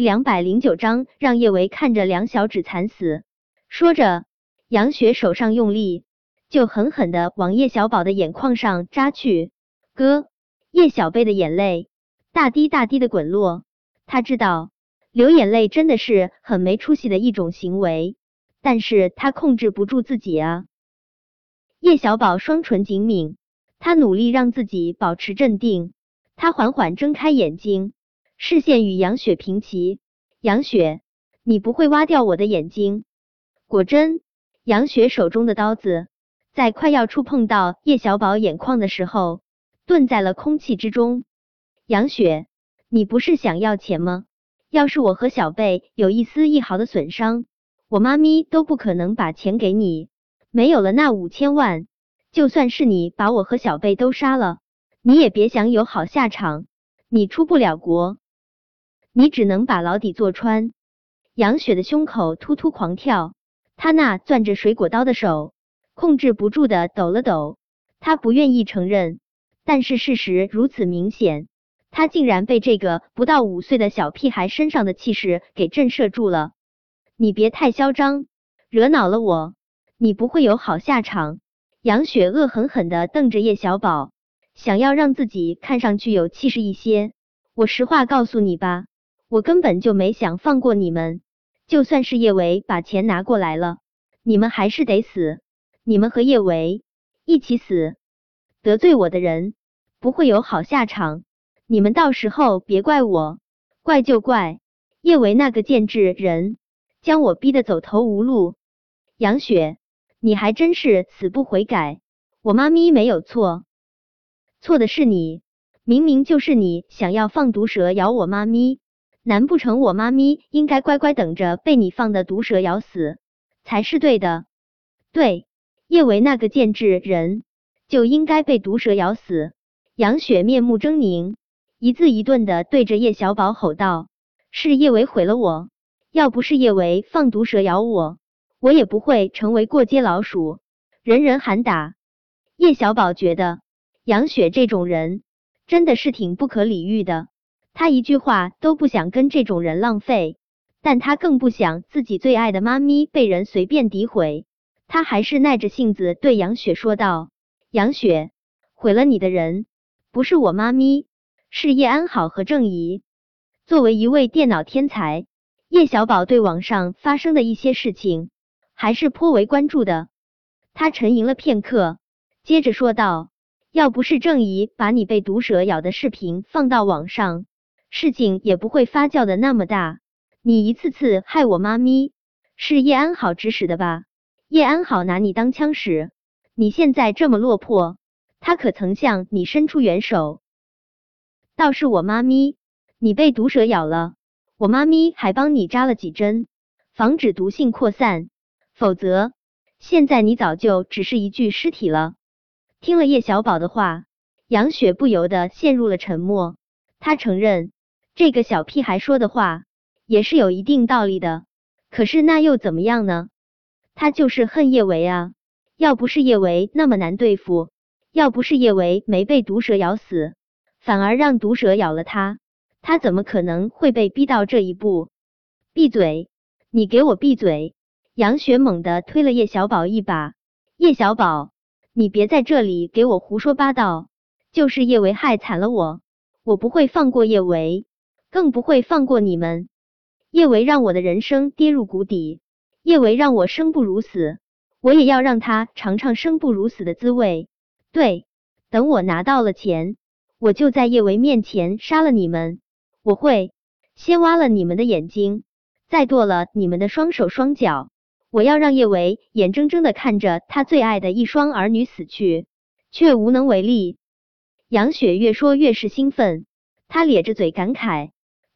两百零九章，让叶维看着两小指惨死。说着，杨雪手上用力，就狠狠的往叶小宝的眼眶上扎去。哥，叶小贝的眼泪大滴大滴的滚落。他知道流眼泪真的是很没出息的一种行为，但是他控制不住自己啊。叶小宝双唇紧抿，他努力让自己保持镇定。他缓缓睁开眼睛，视线与杨雪平齐。杨雪，你不会挖掉我的眼睛？果真，杨雪手中的刀子在快要触碰到叶小宝眼眶的时候，顿在了空气之中。杨雪，你不是想要钱吗？要是我和小贝有一丝一毫的损伤，我妈咪都不可能把钱给你。没有了那五千万，就算是你把我和小贝都杀了，你也别想有好下场。你出不了国，你只能把牢底坐穿。杨雪的胸口突突狂跳，她那攥着水果刀的手控制不住的抖了抖。她不愿意承认，但是事实如此明显，她竟然被这个不到五岁的小屁孩身上的气势给震慑住了。你别太嚣张，惹恼了我。你不会有好下场。杨雪恶狠狠的瞪着叶小宝，想要让自己看上去有气势一些。我实话告诉你吧，我根本就没想放过你们。就算是叶维把钱拿过来了，你们还是得死。你们和叶维一起死。得罪我的人不会有好下场。你们到时候别怪我，怪就怪叶维那个贱质人，将我逼得走投无路。杨雪。你还真是死不悔改！我妈咪没有错，错的是你，明明就是你想要放毒蛇咬我妈咪，难不成我妈咪应该乖乖等着被你放的毒蛇咬死才是对的？对，叶维那个贱质人就应该被毒蛇咬死！杨雪面目狰狞，一字一顿的对着叶小宝吼道：“是叶维毁了我，要不是叶维放毒蛇咬我。”我也不会成为过街老鼠，人人喊打。叶小宝觉得杨雪这种人真的是挺不可理喻的，他一句话都不想跟这种人浪费，但他更不想自己最爱的妈咪被人随便诋毁。他还是耐着性子对杨雪说道：“杨雪，毁了你的人不是我妈咪，是叶安好和郑怡。作为一位电脑天才，叶小宝对网上发生的一些事情。”还是颇为关注的。他沉吟了片刻，接着说道：“要不是郑怡把你被毒蛇咬的视频放到网上，事情也不会发酵的那么大。你一次次害我妈咪，是叶安好指使的吧？叶安好拿你当枪使，你现在这么落魄，他可曾向你伸出援手？倒是我妈咪，你被毒蛇咬了，我妈咪还帮你扎了几针，防止毒性扩散。”否则，现在你早就只是一具尸体了。听了叶小宝的话，杨雪不由得陷入了沉默。他承认这个小屁孩说的话也是有一定道理的，可是那又怎么样呢？他就是恨叶维啊！要不是叶维那么难对付，要不是叶维没被毒蛇咬死，反而让毒蛇咬了他，他怎么可能会被逼到这一步？闭嘴！你给我闭嘴！杨雪猛地推了叶小宝一把，叶小宝，你别在这里给我胡说八道！就是叶维害惨了我，我不会放过叶维，更不会放过你们。叶维让我的人生跌入谷底，叶维让我生不如死，我也要让他尝尝生不如死的滋味。对，等我拿到了钱，我就在叶维面前杀了你们。我会先挖了你们的眼睛，再剁了你们的双手双脚。我要让叶维眼睁睁的看着他最爱的一双儿女死去，却无能为力。杨雪越说越是兴奋，她咧着嘴感慨，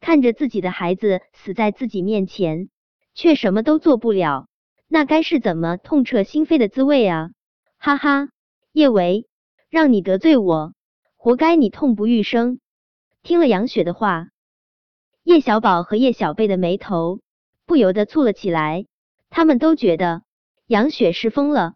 看着自己的孩子死在自己面前，却什么都做不了，那该是怎么痛彻心扉的滋味啊！哈哈，叶维，让你得罪我，活该你痛不欲生。听了杨雪的话，叶小宝和叶小贝的眉头不由得蹙了起来。他们都觉得杨雪是疯了，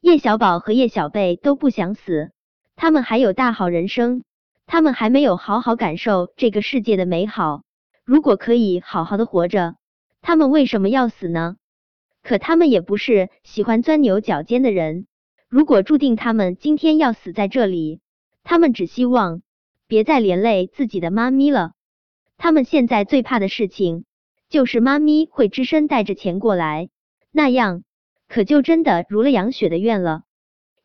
叶小宝和叶小贝都不想死，他们还有大好人生，他们还没有好好感受这个世界的美好。如果可以好好的活着，他们为什么要死呢？可他们也不是喜欢钻牛角尖的人。如果注定他们今天要死在这里，他们只希望别再连累自己的妈咪了。他们现在最怕的事情就是妈咪会只身带着钱过来，那样可就真的如了杨雪的愿了。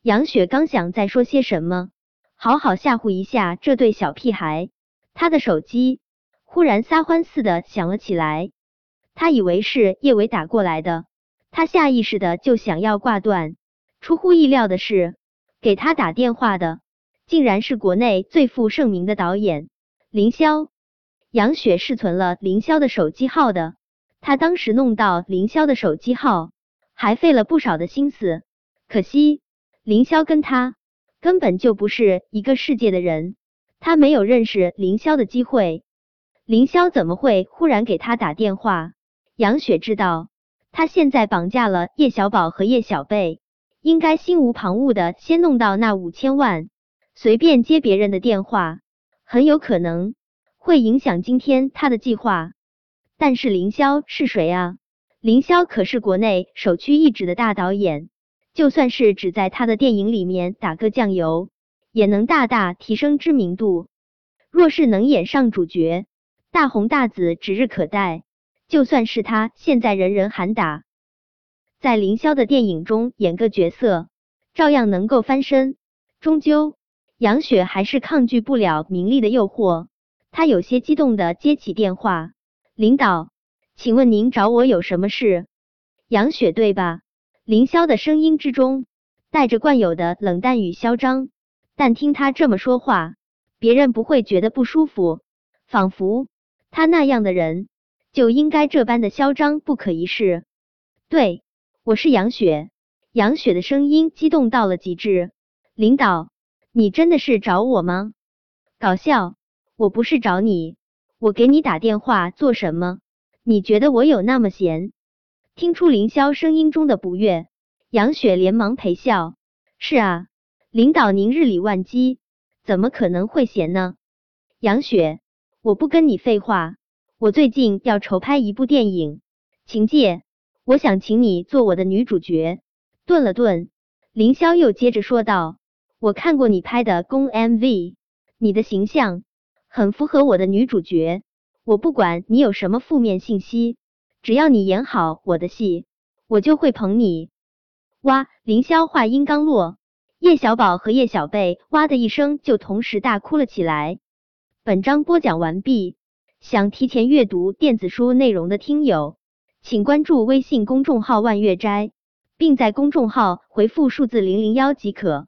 杨雪刚想再说些什么，好好吓唬一下这对小屁孩，他的手机忽然撒欢似的响了起来。他以为是叶伟打过来的，他下意识的就想要挂断。出乎意料的是，给他打电话的竟然是国内最负盛名的导演凌霄。杨雪是存了凌霄的手机号的，他当时弄到凌霄的手机号，还费了不少的心思。可惜凌霄跟他根本就不是一个世界的人，他没有认识凌霄的机会。凌霄怎么会忽然给他打电话？杨雪知道，他现在绑架了叶小宝和叶小贝。应该心无旁骛的先弄到那五千万，随便接别人的电话，很有可能会影响今天他的计划。但是凌霄是谁啊？凌霄可是国内首屈一指的大导演，就算是只在他的电影里面打个酱油，也能大大提升知名度。若是能演上主角，大红大紫指日可待。就算是他现在人人喊打。在凌霄的电影中演个角色，照样能够翻身。终究，杨雪还是抗拒不了名利的诱惑。她有些激动的接起电话：“领导，请问您找我有什么事？”杨雪对吧？凌霄的声音之中带着惯有的冷淡与嚣张，但听他这么说话，别人不会觉得不舒服，仿佛他那样的人就应该这般的嚣张不可一世。对。我是杨雪，杨雪的声音激动到了极致。领导，你真的是找我吗？搞笑，我不是找你，我给你打电话做什么？你觉得我有那么闲？听出凌霄声音中的不悦，杨雪连忙陪笑。是啊，领导您日理万机，怎么可能会闲呢？杨雪，我不跟你废话，我最近要筹拍一部电影，秦界。我想请你做我的女主角。顿了顿，凌霄又接着说道：“我看过你拍的公 MV，你的形象很符合我的女主角。我不管你有什么负面信息，只要你演好我的戏，我就会捧你。”哇！凌霄话音刚落，叶小宝和叶小贝哇的一声就同时大哭了起来。本章播讲完毕，想提前阅读电子书内容的听友。请关注微信公众号“万月斋”，并在公众号回复数字零零幺即可。